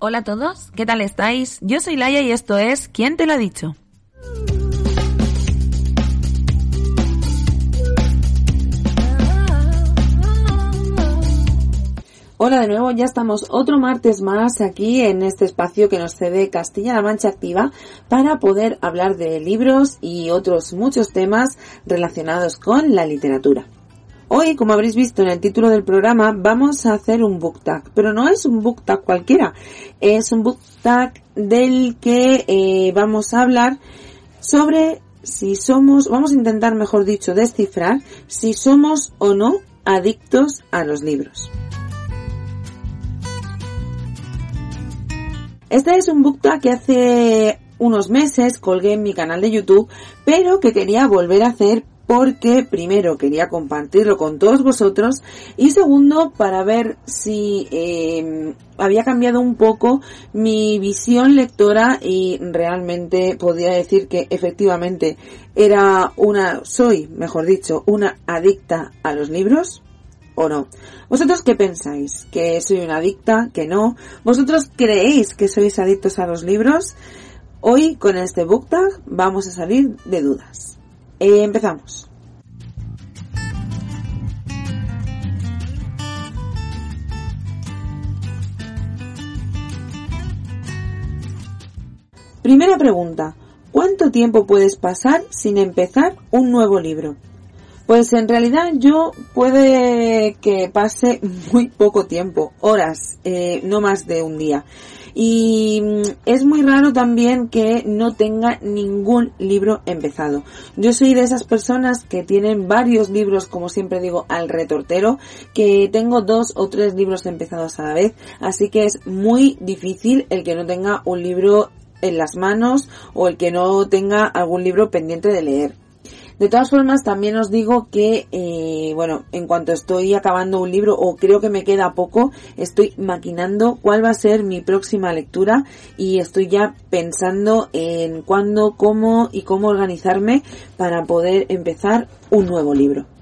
Hola a todos, ¿qué tal estáis? Yo soy Laia y esto es ¿Quién te lo ha dicho? Hola de nuevo, ya estamos otro martes más aquí en este espacio que nos cede Castilla-La Mancha Activa para poder hablar de libros y otros muchos temas relacionados con la literatura. Hoy, como habréis visto en el título del programa, vamos a hacer un book tag, pero no es un book tag cualquiera, es un book tag del que eh, vamos a hablar sobre si somos, vamos a intentar, mejor dicho, descifrar si somos o no adictos a los libros. Este es un book tag que hace unos meses colgué en mi canal de YouTube, pero que quería volver a hacer porque primero quería compartirlo con todos vosotros y segundo para ver si eh, había cambiado un poco mi visión lectora y realmente podría decir que efectivamente era una, soy, mejor dicho, una adicta a los libros o no. ¿Vosotros qué pensáis? ¿Que soy una adicta? ¿Que no? ¿Vosotros creéis que sois adictos a los libros? Hoy con este book tag vamos a salir de dudas. Eh, empezamos. Primera pregunta. ¿Cuánto tiempo puedes pasar sin empezar un nuevo libro? Pues en realidad yo puede que pase muy poco tiempo, horas, eh, no más de un día. Y mm, es muy raro también que no tenga ningún libro empezado. Yo soy de esas personas que tienen varios libros, como siempre digo, al retortero, que tengo dos o tres libros empezados a la vez, así que es muy difícil el que no tenga un libro en las manos o el que no tenga algún libro pendiente de leer. De todas formas, también os digo que, eh, bueno, en cuanto estoy acabando un libro o creo que me queda poco, estoy maquinando cuál va a ser mi próxima lectura y estoy ya pensando en cuándo, cómo y cómo organizarme para poder empezar un nuevo libro.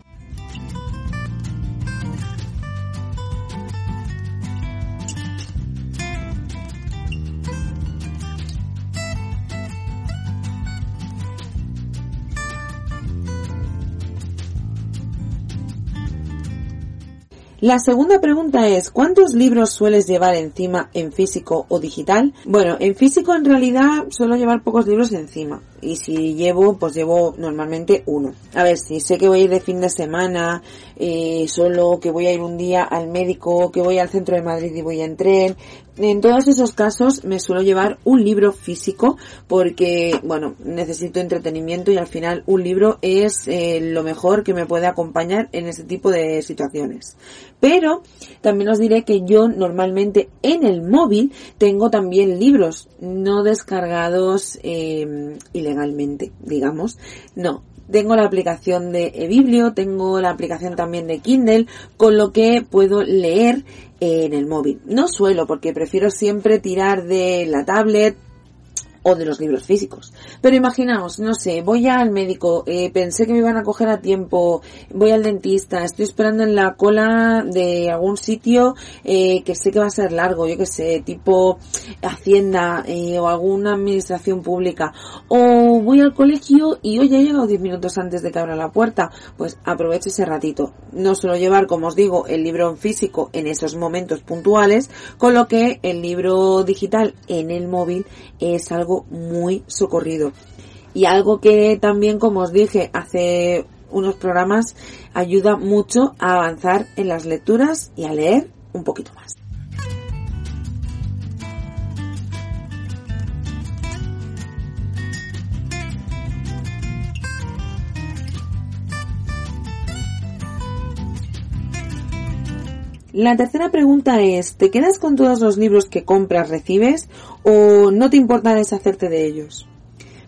La segunda pregunta es, ¿cuántos libros sueles llevar encima en físico o digital? Bueno, en físico en realidad suelo llevar pocos libros encima. Y si llevo, pues llevo normalmente uno. A ver, si sé que voy a ir de fin de semana, eh, solo que voy a ir un día al médico, que voy al centro de Madrid y voy en tren, en todos esos casos me suelo llevar un libro físico porque, bueno, necesito entretenimiento y al final un libro es eh, lo mejor que me puede acompañar en ese tipo de situaciones. Pero también os diré que yo normalmente en el móvil tengo también libros no descargados eh, ilegalmente, digamos. No, tengo la aplicación de eBiblio, tengo la aplicación también de Kindle, con lo que puedo leer en el móvil. No suelo porque prefiero siempre tirar de la tablet o de los libros físicos. Pero imaginaos, no sé, voy al médico, eh, pensé que me iban a coger a tiempo, voy al dentista, estoy esperando en la cola de algún sitio eh, que sé que va a ser largo, yo que sé, tipo Hacienda eh, o alguna administración pública. O voy al colegio y hoy he llegado 10 minutos antes de que abra la puerta, pues aprovecho ese ratito. No suelo llevar, como os digo, el libro físico en esos momentos puntuales, con lo que el libro digital en el móvil es algo muy socorrido. Y algo que también, como os dije hace unos programas, ayuda mucho a avanzar en las lecturas y a leer un poquito más. La tercera pregunta es, ¿te quedas con todos los libros que compras, recibes o no te importa deshacerte de ellos?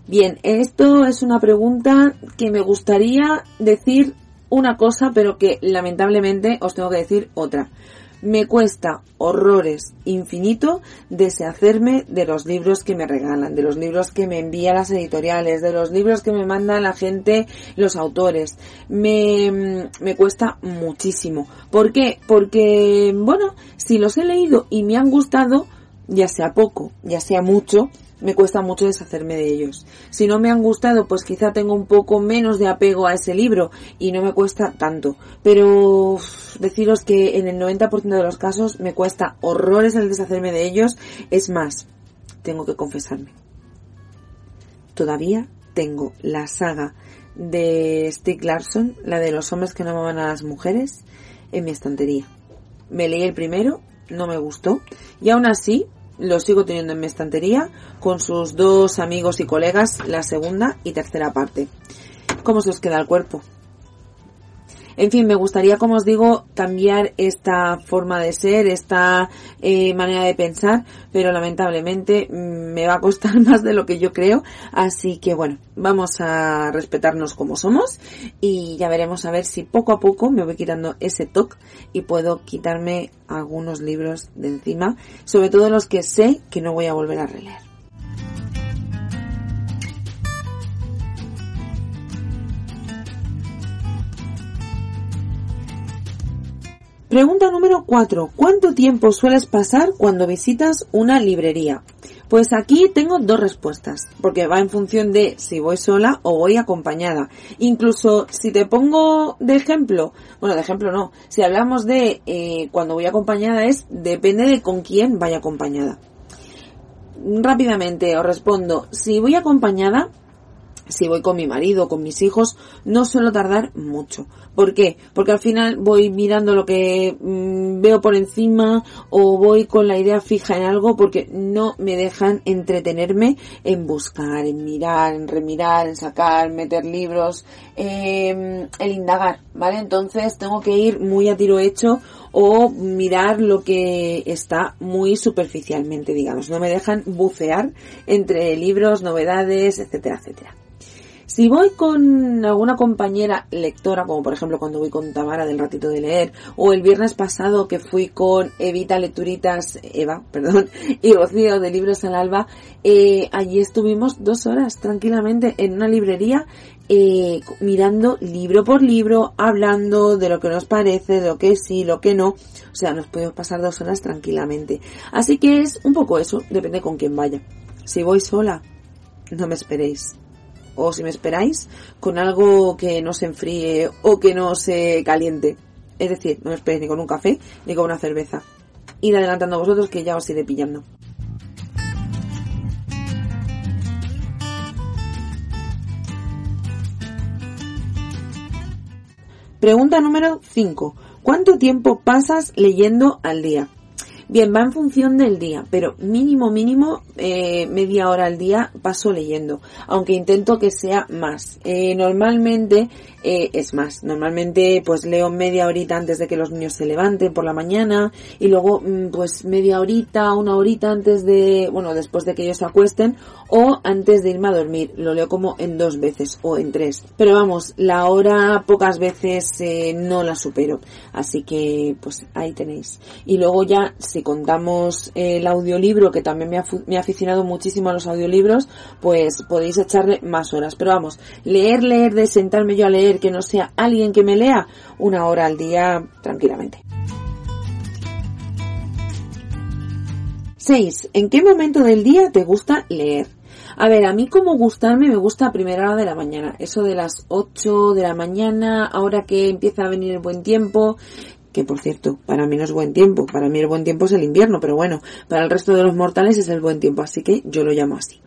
Bien, esto es una pregunta que me gustaría decir una cosa, pero que lamentablemente os tengo que decir otra me cuesta horrores infinito deshacerme de los libros que me regalan, de los libros que me envían las editoriales, de los libros que me mandan la gente, los autores. Me, me cuesta muchísimo. ¿Por qué? Porque, bueno, si los he leído y me han gustado, ya sea poco, ya sea mucho, me cuesta mucho deshacerme de ellos. Si no me han gustado, pues quizá tengo un poco menos de apego a ese libro y no me cuesta tanto. Pero deciros que en el 90% de los casos me cuesta horrores el deshacerme de ellos. Es más, tengo que confesarme. Todavía tengo la saga de Stieg Larsson, la de los hombres que no amaban a las mujeres, en mi estantería. Me leí el primero, no me gustó, y aún así lo sigo teniendo en mi estantería con sus dos amigos y colegas, la segunda y tercera parte. ¿Cómo se os queda el cuerpo? En fin, me gustaría, como os digo, cambiar esta forma de ser, esta eh, manera de pensar, pero lamentablemente mm, me va a costar más de lo que yo creo. Así que bueno, vamos a respetarnos como somos y ya veremos a ver si poco a poco me voy quitando ese toque y puedo quitarme algunos libros de encima, sobre todo los que sé que no voy a volver a releer. Pregunta número 4. ¿Cuánto tiempo sueles pasar cuando visitas una librería? Pues aquí tengo dos respuestas, porque va en función de si voy sola o voy acompañada. Incluso si te pongo de ejemplo, bueno, de ejemplo no, si hablamos de eh, cuando voy acompañada es depende de con quién vaya acompañada. Rápidamente os respondo, si voy acompañada, si voy con mi marido o con mis hijos, no suelo tardar mucho. ¿Por qué? Porque al final voy mirando lo que mm, veo por encima o voy con la idea fija en algo porque no me dejan entretenerme en buscar, en mirar, en remirar, en sacar, meter libros, eh, el indagar, ¿vale? Entonces tengo que ir muy a tiro hecho o mirar lo que está muy superficialmente, digamos. No me dejan bucear entre libros, novedades, etcétera, etcétera. Si voy con alguna compañera lectora, como por ejemplo cuando voy con Tamara del ratito de leer, o el viernes pasado que fui con Evita Lecturitas, Eva, perdón, y Rocío de Libros al Alba, eh, allí estuvimos dos horas tranquilamente en una librería eh, mirando libro por libro, hablando de lo que nos parece, de lo que sí, lo que no. O sea, nos podemos pasar dos horas tranquilamente. Así que es un poco eso, depende con quién vaya. Si voy sola, no me esperéis o si me esperáis, con algo que no se enfríe o que no se caliente. Es decir, no me esperéis ni con un café ni con una cerveza. Ir adelantando vosotros que ya os iré pillando. Pregunta número 5. ¿Cuánto tiempo pasas leyendo al día? Bien, va en función del día, pero mínimo, mínimo, eh, media hora al día paso leyendo, aunque intento que sea más. Eh, normalmente eh, es más, normalmente pues leo media horita antes de que los niños se levanten por la mañana y luego mm, pues media horita, una horita antes de, bueno, después de que ellos se acuesten o antes de irme a dormir. Lo leo como en dos veces o en tres. Pero vamos, la hora pocas veces no la supero. Así que pues ahí tenéis. Y luego ya si contamos el audiolibro, que también me ha, me ha aficionado muchísimo a los audiolibros, pues podéis echarle más horas. Pero vamos, leer, leer, de sentarme yo a leer, que no sea alguien que me lea, una hora al día tranquilamente. 6. ¿En qué momento del día te gusta leer? A ver, a mí como gustarme me gusta a primera hora de la mañana, eso de las 8 de la mañana, ahora que empieza a venir el buen tiempo, que por cierto, para mí no es buen tiempo, para mí el buen tiempo es el invierno, pero bueno, para el resto de los mortales es el buen tiempo, así que yo lo llamo así.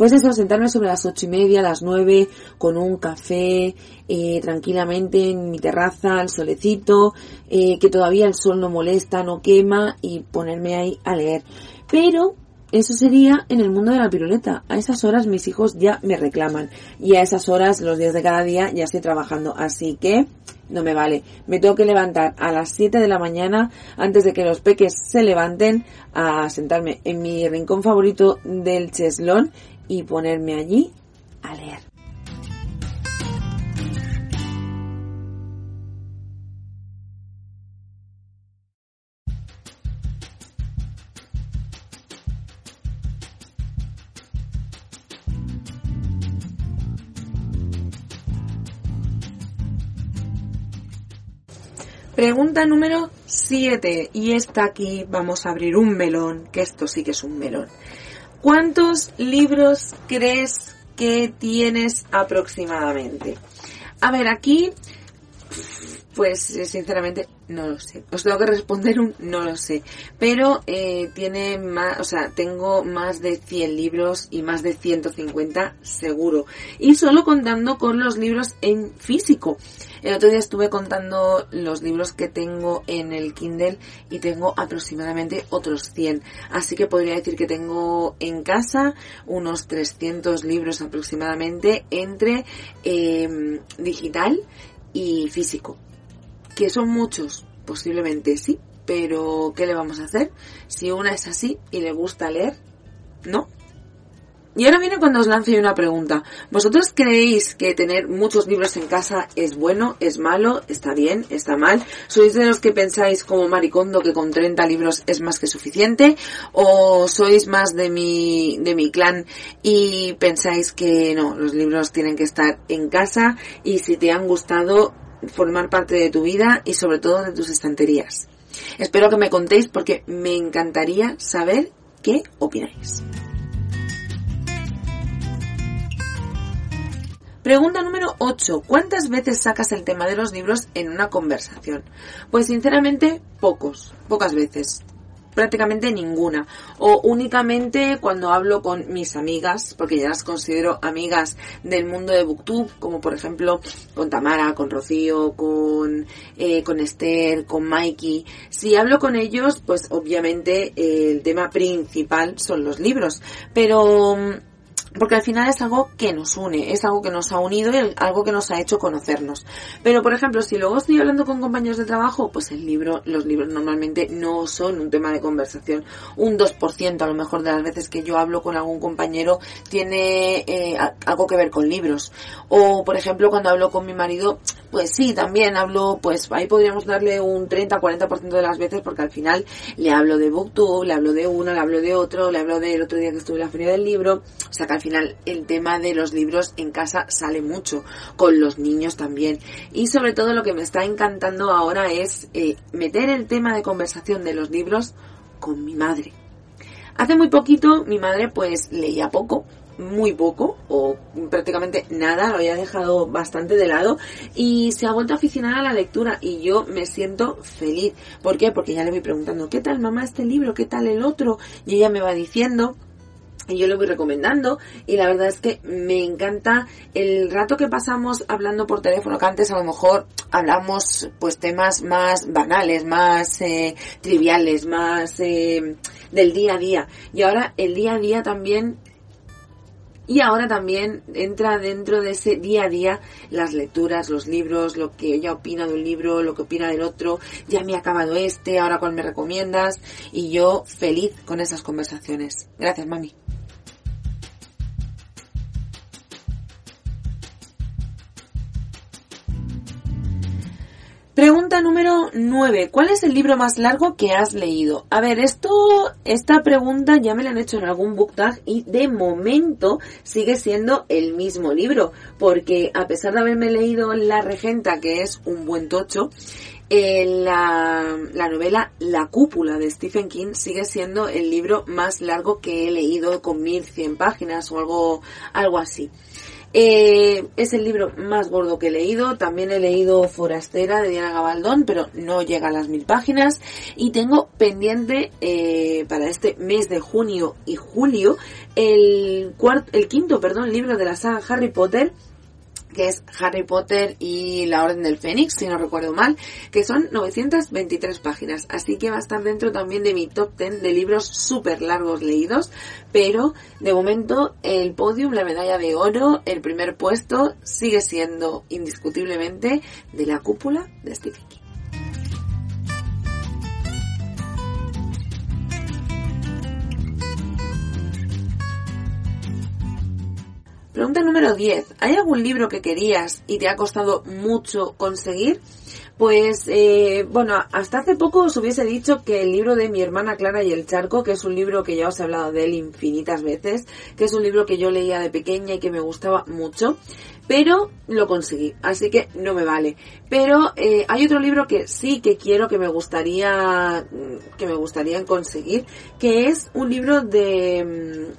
Pues eso, sentarme sobre las ocho y media, las nueve, con un café, eh, tranquilamente en mi terraza, al solecito, eh, que todavía el sol no molesta, no quema, y ponerme ahí a leer. Pero eso sería en el mundo de la piruleta. A esas horas mis hijos ya me reclaman. Y a esas horas, los días de cada día, ya estoy trabajando. Así que no me vale. Me tengo que levantar a las 7 de la mañana antes de que los peques se levanten a sentarme en mi rincón favorito del cheslón y ponerme allí a leer. Pregunta número 7 y esta aquí vamos a abrir un melón, que esto sí que es un melón. ¿Cuántos libros crees que tienes aproximadamente? A ver, aquí pues eh, sinceramente no lo sé. Os tengo que responder un no lo sé. Pero eh, tiene más, o sea, tengo más de 100 libros y más de 150 seguro. Y solo contando con los libros en físico. El otro día estuve contando los libros que tengo en el Kindle y tengo aproximadamente otros 100. Así que podría decir que tengo en casa unos 300 libros aproximadamente entre eh, digital y físico. ¿Que son muchos? Posiblemente sí, pero ¿qué le vamos a hacer? Si una es así y le gusta leer, no. Y ahora viene cuando os lance una pregunta. ¿Vosotros creéis que tener muchos libros en casa es bueno, es malo, está bien, está mal? ¿Sois de los que pensáis como Maricondo que con 30 libros es más que suficiente? ¿O sois más de mi, de mi clan y pensáis que no, los libros tienen que estar en casa y si te han gustado formar parte de tu vida y sobre todo de tus estanterías. Espero que me contéis porque me encantaría saber qué opináis. Pregunta número 8. ¿Cuántas veces sacas el tema de los libros en una conversación? Pues sinceramente, pocos, pocas veces prácticamente ninguna. O únicamente cuando hablo con mis amigas, porque ya las considero amigas del mundo de Booktube, como por ejemplo con Tamara, con Rocío, con, eh, con Esther, con Mikey. Si hablo con ellos, pues obviamente eh, el tema principal son los libros. Pero porque al final es algo que nos une, es algo que nos ha unido y algo que nos ha hecho conocernos. Pero, por ejemplo, si luego estoy hablando con compañeros de trabajo, pues el libro, los libros normalmente no son un tema de conversación. Un 2% a lo mejor de las veces que yo hablo con algún compañero tiene eh, algo que ver con libros. O, por ejemplo, cuando hablo con mi marido, pues sí, también hablo, pues ahí podríamos darle un 30-40% de las veces porque al final le hablo de Booktube, le hablo de uno, le hablo de otro, le hablo del otro día que estuve en la feria del libro. O sea que al final el tema de los libros en casa sale mucho, con los niños también. Y sobre todo lo que me está encantando ahora es eh, meter el tema de conversación de los libros con mi madre. Hace muy poquito mi madre pues leía poco, muy poco o prácticamente nada, lo había dejado bastante de lado y se ha vuelto a aficionar a la lectura y yo me siento feliz. ¿Por qué? Porque ya le voy preguntando, ¿qué tal mamá este libro? ¿Qué tal el otro? Y ella me va diciendo y yo le voy recomendando y la verdad es que me encanta el rato que pasamos hablando por teléfono que antes a lo mejor hablamos pues temas más banales más eh, triviales más eh, del día a día y ahora el día a día también y ahora también entra dentro de ese día a día las lecturas, los libros, lo que ella opina de un libro, lo que opina del otro, ya me ha acabado este, ahora cuál me recomiendas y yo feliz con esas conversaciones. Gracias, mami. Pregunta número 9. ¿Cuál es el libro más largo que has leído? A ver, esto, esta pregunta ya me la han hecho en algún book tag y de momento sigue siendo el mismo libro, porque a pesar de haberme leído La Regenta, que es un buen tocho, eh, la, la, novela La Cúpula de Stephen King sigue siendo el libro más largo que he leído con 1100 páginas o algo, algo así. Eh, es el libro más gordo que he leído. También he leído Forastera de Diana Gabaldón, pero no llega a las mil páginas. Y tengo pendiente eh, para este mes de junio y julio el, cuarto, el quinto perdón, libro de la saga Harry Potter que es Harry Potter y la Orden del Fénix, si no recuerdo mal, que son 923 páginas. Así que va a estar dentro también de mi top 10 de libros súper largos leídos, pero de momento el podium, la medalla de oro, el primer puesto sigue siendo indiscutiblemente de la cúpula de Stephen King. Pregunta número 10. ¿Hay algún libro que querías y te ha costado mucho conseguir? Pues, eh, bueno, hasta hace poco os hubiese dicho que el libro de mi hermana Clara y el Charco, que es un libro que ya os he hablado de él infinitas veces, que es un libro que yo leía de pequeña y que me gustaba mucho, pero lo conseguí, así que no me vale. Pero eh, hay otro libro que sí que quiero que me gustaría que me gustaría conseguir, que es un libro de,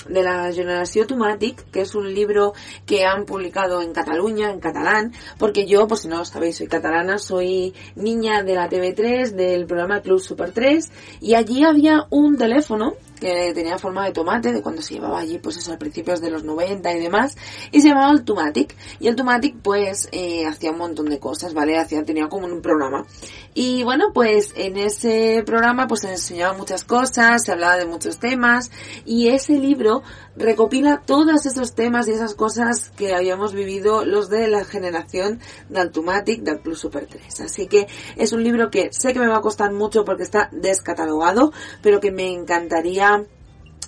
mm, de la Generación Automatic, que es un libro que han publicado en Cataluña, en catalán, porque yo, pues si no lo sabéis, soy catalana, soy niña de la TV3, del programa Club Super 3, y allí había un teléfono que tenía forma de tomate, de cuando se llevaba allí, pues eso, a principios de los 90 y demás, y se llamaba el Tumatic. Y el Tumatic, pues, eh, hacía un montón de cosas, ¿vale? Hacía, tenía como un programa. Y bueno, pues, en ese programa, pues, se enseñaba muchas cosas, se hablaba de muchos temas, y ese libro recopila todos esos temas y esas cosas que habíamos vivido los de la generación de Altumatic, del Plus Super 3. Así que es un libro que sé que me va a costar mucho porque está descatalogado, pero que me encantaría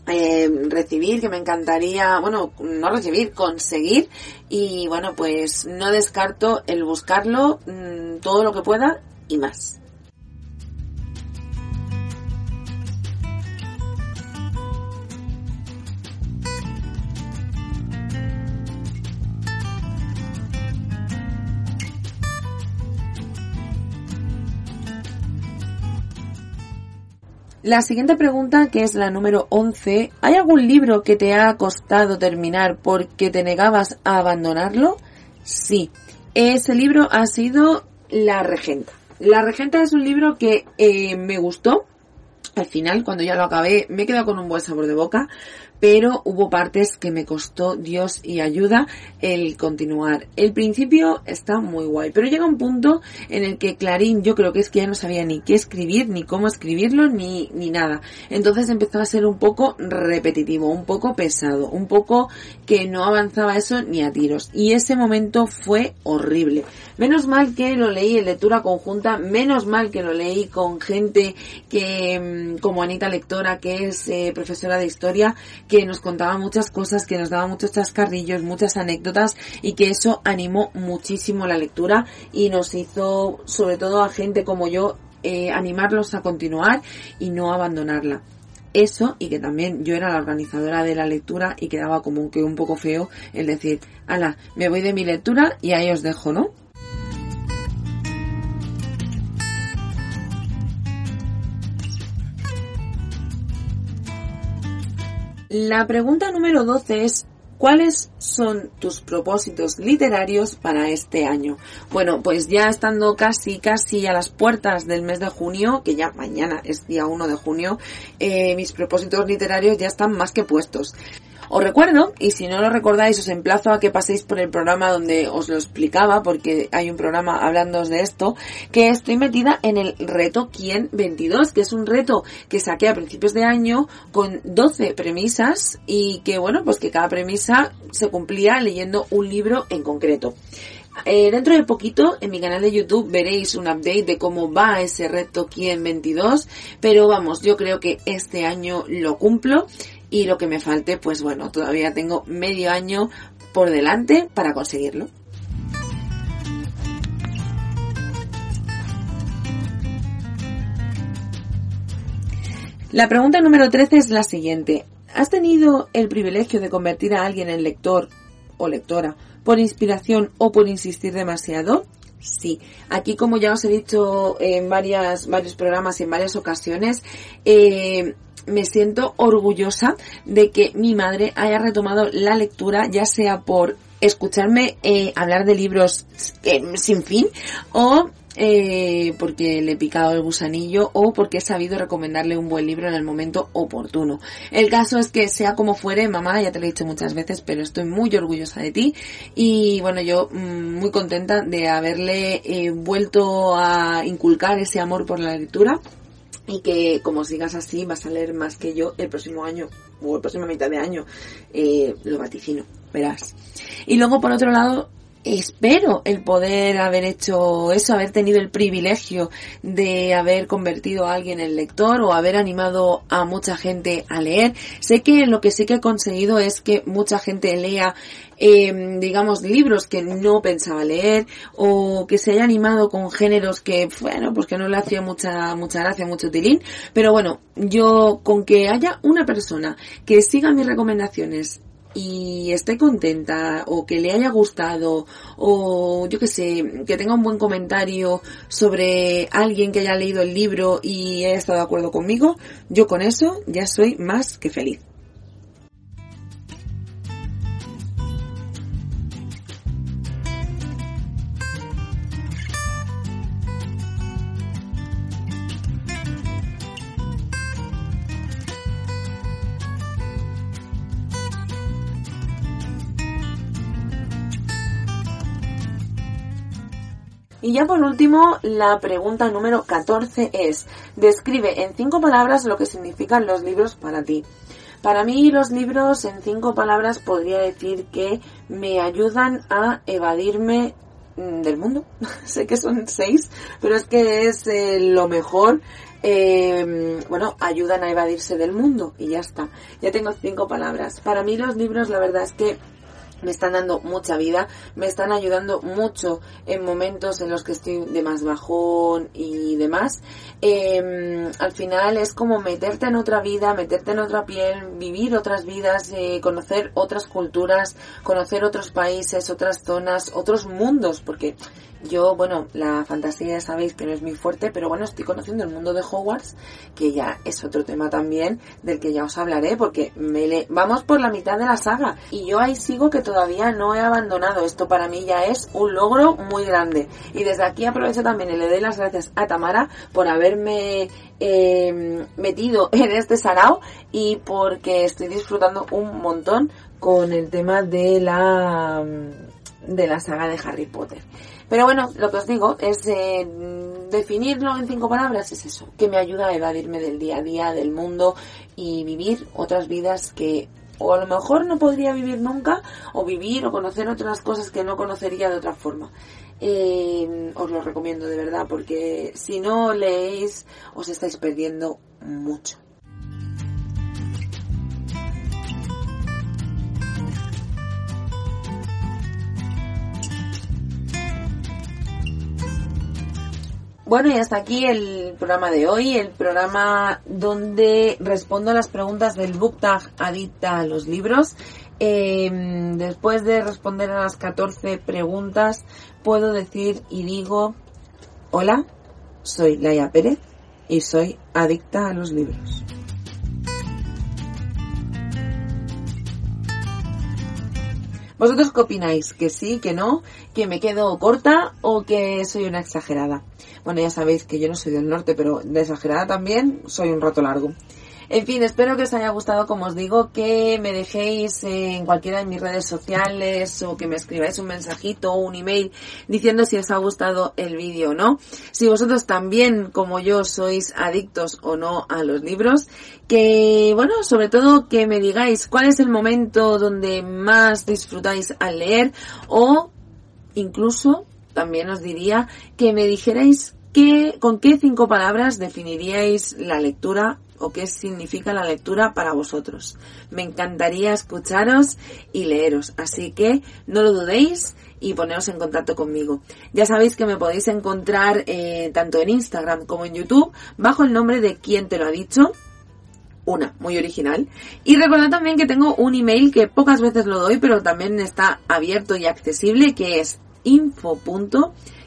eh, recibir, que me encantaría, bueno, no recibir, conseguir y bueno, pues no descarto el buscarlo mm, todo lo que pueda y más. La siguiente pregunta, que es la número 11, ¿hay algún libro que te ha costado terminar porque te negabas a abandonarlo? Sí. Ese libro ha sido La Regenta. La Regenta es un libro que eh, me gustó. Al final, cuando ya lo acabé, me he quedado con un buen sabor de boca pero hubo partes que me costó Dios y ayuda el continuar. El principio está muy guay, pero llega un punto en el que Clarín yo creo que es que ya no sabía ni qué escribir, ni cómo escribirlo, ni, ni nada. Entonces empezó a ser un poco repetitivo, un poco pesado, un poco que no avanzaba eso ni a tiros. Y ese momento fue horrible. Menos mal que lo leí en lectura conjunta, menos mal que lo leí con gente que, mm, como Anita Lectora, que es eh, profesora de historia, nos contaba muchas cosas, que nos daba muchos chascarrillos, muchas anécdotas y que eso animó muchísimo la lectura y nos hizo, sobre todo a gente como yo, eh, animarlos a continuar y no abandonarla eso y que también yo era la organizadora de la lectura y quedaba como que un poco feo el decir, ala, me voy de mi lectura y ahí os dejo, ¿no? La pregunta número 12 es ¿Cuáles son tus propósitos literarios para este año? Bueno, pues ya estando casi, casi a las puertas del mes de junio, que ya mañana es día 1 de junio, eh, mis propósitos literarios ya están más que puestos. Os recuerdo, y si no lo recordáis, os emplazo a que paséis por el programa donde os lo explicaba, porque hay un programa hablando de esto, que estoy metida en el reto Quién 22, que es un reto que saqué a principios de año con 12 premisas y que bueno, pues que cada premisa se cumplía leyendo un libro en concreto. Eh, dentro de poquito en mi canal de YouTube veréis un update de cómo va ese reto Quién 22, pero vamos, yo creo que este año lo cumplo y lo que me falte, pues bueno, todavía tengo medio año por delante para conseguirlo. La pregunta número 13 es la siguiente. ¿Has tenido el privilegio de convertir a alguien en lector o lectora por inspiración o por insistir demasiado? Sí, aquí como ya os he dicho en varias, varios programas y en varias ocasiones, eh, me siento orgullosa de que mi madre haya retomado la lectura, ya sea por escucharme eh, hablar de libros eh, sin fin o eh, porque le he picado el gusanillo o porque he sabido recomendarle un buen libro en el momento oportuno. El caso es que sea como fuere, mamá, ya te lo he dicho muchas veces, pero estoy muy orgullosa de ti y bueno, yo mm, muy contenta de haberle vuelto a inculcar ese amor por la lectura y que como sigas así vas a leer más que yo el próximo año o el próximo mitad de año eh, lo vaticino verás. Y luego por otro lado espero el poder haber hecho eso, haber tenido el privilegio de haber convertido a alguien en lector o haber animado a mucha gente a leer. Sé que lo que sí que he conseguido es que mucha gente lea eh, digamos, libros que no pensaba leer o que se haya animado con géneros que, bueno, pues que no le hacía mucha, mucha gracia, mucho tilín. Pero bueno, yo con que haya una persona que siga mis recomendaciones y esté contenta o que le haya gustado o yo que sé, que tenga un buen comentario sobre alguien que haya leído el libro y haya estado de acuerdo conmigo, yo con eso ya soy más que feliz. Y ya por último, la pregunta número 14 es, describe en cinco palabras lo que significan los libros para ti. Para mí los libros en cinco palabras podría decir que me ayudan a evadirme mm, del mundo. sé que son seis, pero es que es eh, lo mejor. Eh, bueno, ayudan a evadirse del mundo y ya está. Ya tengo cinco palabras. Para mí los libros la verdad es que me están dando mucha vida, me están ayudando mucho en momentos en los que estoy de más bajón y demás. Em, al final es como meterte en otra vida, meterte en otra piel, vivir otras vidas, eh, conocer otras culturas, conocer otros países, otras zonas, otros mundos, porque yo, bueno, la fantasía ya sabéis que no es muy fuerte, pero bueno, estoy conociendo el mundo de Hogwarts, que ya es otro tema también del que ya os hablaré, porque me le... vamos por la mitad de la saga y yo ahí sigo que todavía no he abandonado. Esto para mí ya es un logro muy grande. Y desde aquí aprovecho también y le doy las gracias a Tamara por haberme eh, metido en este sarao y porque estoy disfrutando un montón con el tema de la de la saga de Harry Potter. Pero bueno, lo que os digo es eh, definirlo en cinco palabras, es eso, que me ayuda a evadirme del día a día, del mundo y vivir otras vidas que o a lo mejor no podría vivir nunca, o vivir o conocer otras cosas que no conocería de otra forma. Eh, os lo recomiendo de verdad, porque si no leéis, os estáis perdiendo mucho. Bueno, y hasta aquí el programa de hoy, el programa donde respondo a las preguntas del book tag adicta a los libros. Em, después de responder a las 14 preguntas, puedo decir y digo, hola, soy Laia Pérez y soy adicta a los libros. ¿Vosotros qué opináis? ¿Que sí, que no? ¿Que me quedo corta o que soy una exagerada? Bueno, ya sabéis que yo no soy del norte, pero de exagerada también soy un rato largo. En fin, espero que os haya gustado, como os digo, que me dejéis en cualquiera de mis redes sociales o que me escribáis un mensajito o un email diciendo si os ha gustado el vídeo o no. Si vosotros también, como yo, sois adictos o no a los libros. Que, bueno, sobre todo que me digáis cuál es el momento donde más disfrutáis al leer o incluso también os diría que me dijerais qué, con qué cinco palabras definiríais la lectura o qué significa la lectura para vosotros. Me encantaría escucharos y leeros, así que no lo dudéis y poneros en contacto conmigo. Ya sabéis que me podéis encontrar eh, tanto en Instagram como en YouTube bajo el nombre de quien te lo ha dicho. Una, muy original. Y recordad también que tengo un email que pocas veces lo doy, pero también está abierto y accesible, que es info.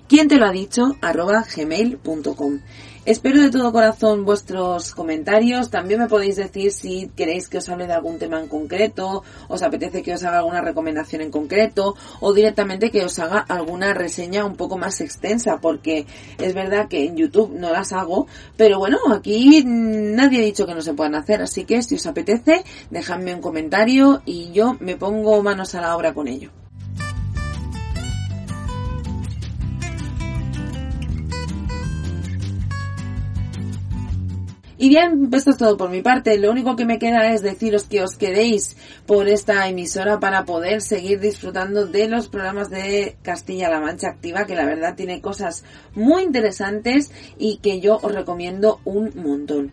¿Quién te lo ha dicho? arroba gmail.com. Espero de todo corazón vuestros comentarios. También me podéis decir si queréis que os hable de algún tema en concreto, os apetece que os haga alguna recomendación en concreto o directamente que os haga alguna reseña un poco más extensa porque es verdad que en YouTube no las hago, pero bueno, aquí nadie ha dicho que no se puedan hacer, así que si os apetece, dejadme un comentario y yo me pongo manos a la obra con ello. Y bien, esto es todo por mi parte. Lo único que me queda es deciros que os quedéis por esta emisora para poder seguir disfrutando de los programas de Castilla-La Mancha Activa, que la verdad tiene cosas muy interesantes y que yo os recomiendo un montón.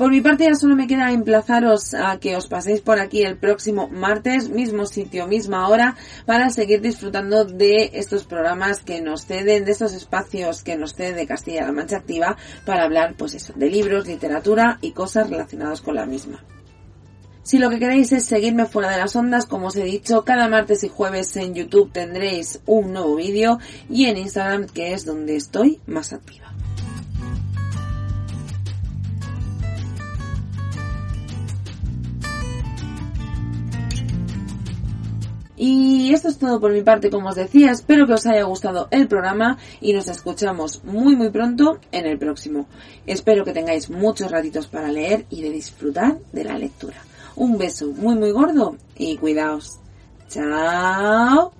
Por mi parte ya solo me queda emplazaros a que os paséis por aquí el próximo martes, mismo sitio, misma hora, para seguir disfrutando de estos programas que nos ceden, de estos espacios que nos cede Castilla-La Mancha Activa para hablar, pues eso, de libros, literatura y cosas relacionadas con la misma. Si lo que queréis es seguirme fuera de las ondas, como os he dicho, cada martes y jueves en YouTube tendréis un nuevo vídeo y en Instagram, que es donde estoy más activa. Y esto es todo por mi parte, como os decía. Espero que os haya gustado el programa y nos escuchamos muy muy pronto en el próximo. Espero que tengáis muchos ratitos para leer y de disfrutar de la lectura. Un beso muy muy gordo y cuidaos. Chao.